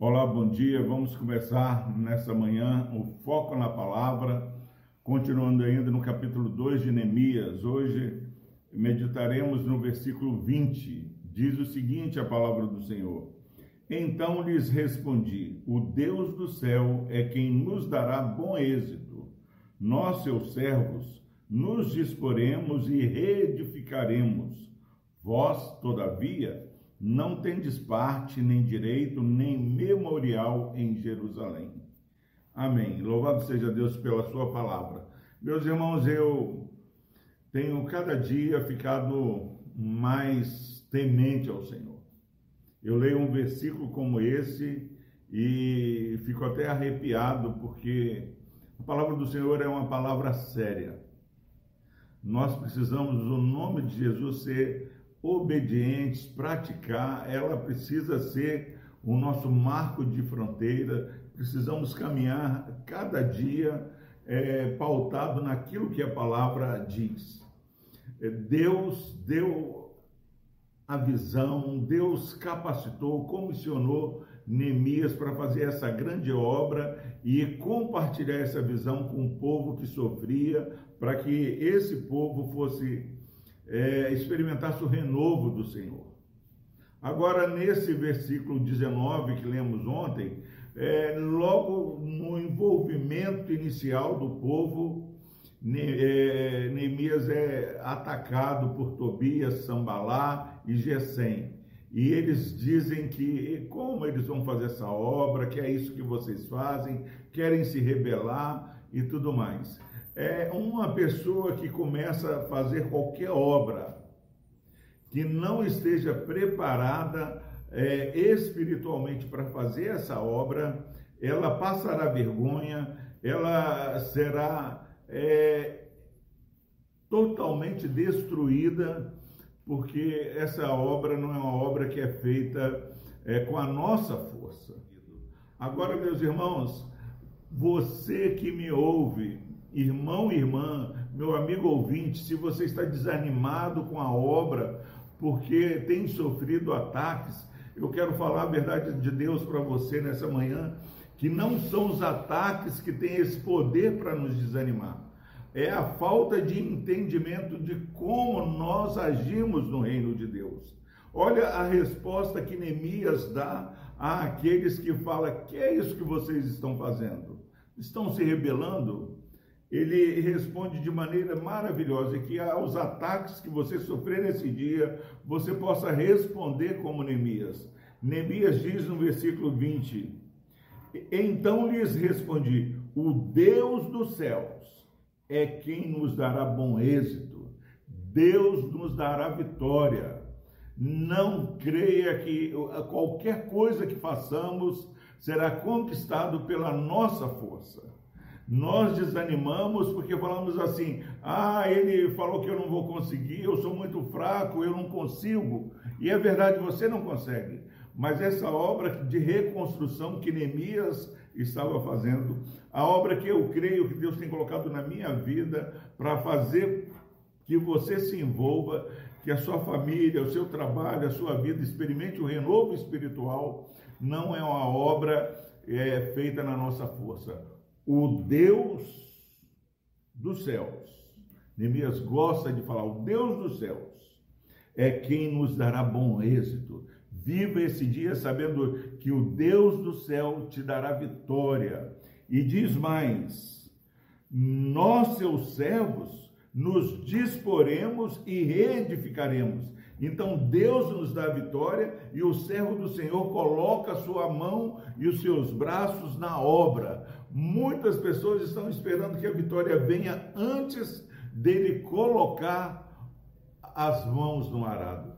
Olá, bom dia. Vamos começar nessa manhã o foco na palavra, continuando ainda no capítulo 2 de Neemias. Hoje meditaremos no versículo 20. Diz o seguinte: a palavra do Senhor. Então lhes respondi: O Deus do céu é quem nos dará bom êxito. Nós, seus servos, nos disporemos e reedificaremos. Vós, todavia, não tendes parte, nem direito, nem memorial em Jerusalém. Amém. Louvado seja Deus pela sua palavra. Meus irmãos, eu tenho cada dia ficado mais temente ao Senhor eu leio um versículo como esse e fico até arrepiado, porque a palavra do Senhor é uma palavra séria. Nós precisamos, no nome de Jesus, ser obedientes, praticar, ela precisa ser o nosso marco de fronteira, precisamos caminhar cada dia é, pautado naquilo que a palavra diz. É, Deus deu a visão, Deus capacitou, comissionou Neemias para fazer essa grande obra e compartilhar essa visão com o povo que sofria, para que esse povo fosse é, experimentasse o renovo do Senhor. Agora, nesse versículo 19 que lemos ontem, é, logo no envolvimento inicial do povo, é, Neemias é atacado por Tobias, Sambalá e Gesem. E eles dizem que como eles vão fazer essa obra, que é isso que vocês fazem, querem se rebelar e tudo mais. É uma pessoa que começa a fazer qualquer obra que não esteja preparada é, espiritualmente para fazer essa obra, ela passará vergonha, ela será é totalmente destruída, porque essa obra não é uma obra que é feita é, com a nossa força. Agora, meus irmãos, você que me ouve, irmão irmã, meu amigo ouvinte, se você está desanimado com a obra porque tem sofrido ataques, eu quero falar a verdade de Deus para você nessa manhã que não são os ataques que têm esse poder para nos desanimar. É a falta de entendimento de como nós agimos no reino de Deus. Olha a resposta que Neemias dá àqueles que falam: que é isso que vocês estão fazendo? Estão se rebelando? Ele responde de maneira maravilhosa que aos ataques que você sofrer nesse dia, você possa responder como Neemias. Neemias diz no versículo 20: então lhes respondi: O Deus dos céus é quem nos dará bom êxito, Deus nos dará vitória. Não creia que qualquer coisa que façamos será conquistado pela nossa força. Nós desanimamos porque falamos assim: ah, ele falou que eu não vou conseguir, eu sou muito fraco, eu não consigo. E é verdade, você não consegue. Mas essa obra de reconstrução que Neemias estava fazendo, a obra que eu creio que Deus tem colocado na minha vida para fazer que você se envolva, que a sua família, o seu trabalho, a sua vida experimente o renovo espiritual, não é uma obra é, feita na nossa força. O Deus dos céus, Neemias gosta de falar, o Deus dos céus é quem nos dará bom êxito Viva esse dia sabendo que o Deus do céu te dará vitória. E diz mais: nós, seus servos, nos disporemos e reedificaremos. Então Deus nos dá vitória e o servo do Senhor coloca a sua mão e os seus braços na obra. Muitas pessoas estão esperando que a vitória venha antes dele colocar as mãos no arado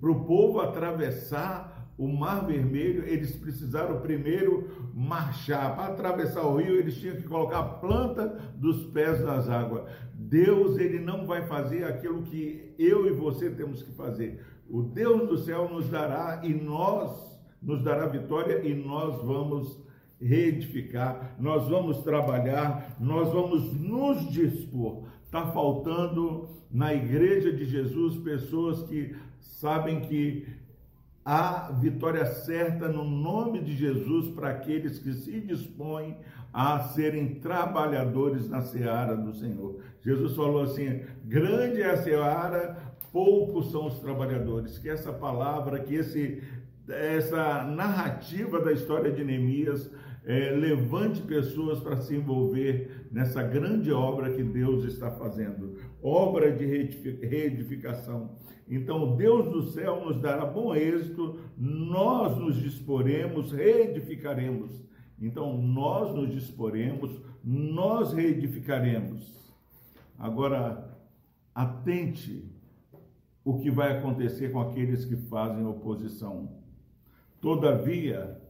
para o povo atravessar o Mar Vermelho, eles precisaram primeiro marchar. Para atravessar o rio, eles tinham que colocar a planta dos pés nas águas. Deus, ele não vai fazer aquilo que eu e você temos que fazer. O Deus do céu nos dará e nós nos dará vitória e nós vamos reedificar, nós vamos trabalhar, nós vamos nos dispor. Está faltando na igreja de Jesus pessoas que sabem que há vitória certa no nome de Jesus para aqueles que se dispõem a serem trabalhadores na seara do Senhor. Jesus falou assim: grande é a seara, poucos são os trabalhadores. Que essa palavra, que esse, essa narrativa da história de Neemias é, levante pessoas para se envolver nessa grande obra que Deus está fazendo obra de reedificação. Então, Deus do céu nos dará bom êxito, nós nos disporemos, reedificaremos. Então, nós nos disporemos, nós reedificaremos. Agora, atente o que vai acontecer com aqueles que fazem oposição. Todavia,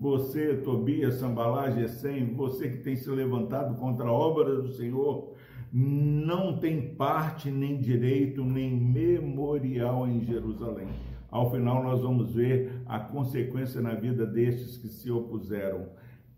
você, Tobias, Sambalá, Gesem, você que tem se levantado contra a obra do Senhor, não tem parte, nem direito, nem memorial em Jerusalém. Ao final, nós vamos ver a consequência na vida destes que se opuseram.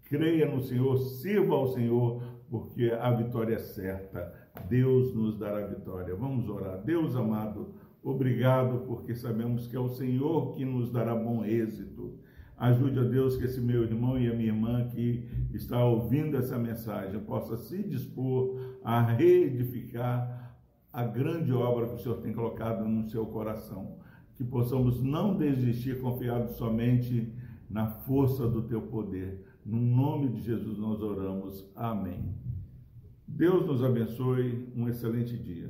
Creia no Senhor, sirva ao Senhor, porque a vitória é certa. Deus nos dará vitória. Vamos orar. Deus amado, obrigado, porque sabemos que é o Senhor que nos dará bom êxito. Ajude a Deus que esse meu irmão e a minha irmã que está ouvindo essa mensagem possa se dispor a reedificar a grande obra que o Senhor tem colocado no seu coração. Que possamos não desistir confiados somente na força do teu poder. No nome de Jesus nós oramos. Amém. Deus nos abençoe. Um excelente dia.